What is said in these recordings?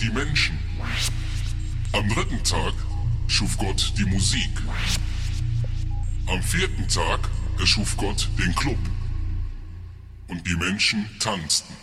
die Menschen. Am dritten Tag schuf Gott die Musik. Am vierten Tag erschuf Gott den Club. Und die Menschen tanzten.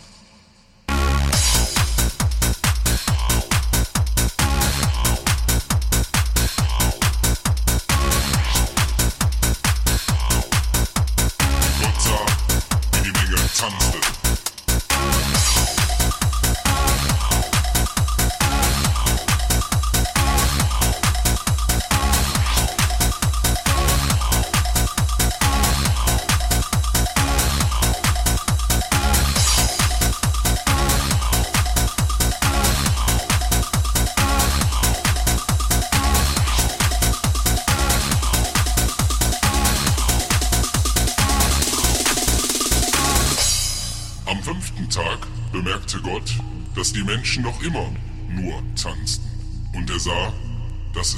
Menschen noch immer nur tanzten. Und er sah, dass es